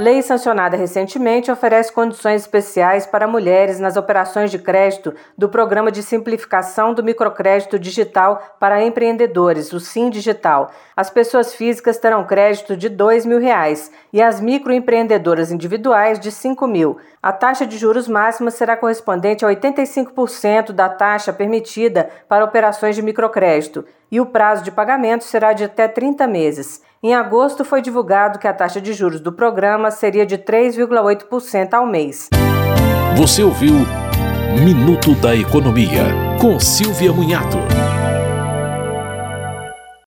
Lei sancionada recentemente oferece condições especiais para mulheres nas operações de crédito do Programa de Simplificação do Microcrédito Digital para Empreendedores, o SIM Digital. As pessoas físicas terão crédito de 2 mil reais, e as microempreendedoras individuais de R$ 5 mil. A taxa de juros máxima será correspondente a 85% da taxa permitida para operações de microcrédito e o prazo de pagamento será de até 30 meses. Em agosto, foi divulgado que a taxa de juros do programa seria de 3,8% ao mês. Você ouviu Minuto da Economia, com Silvia Munhato.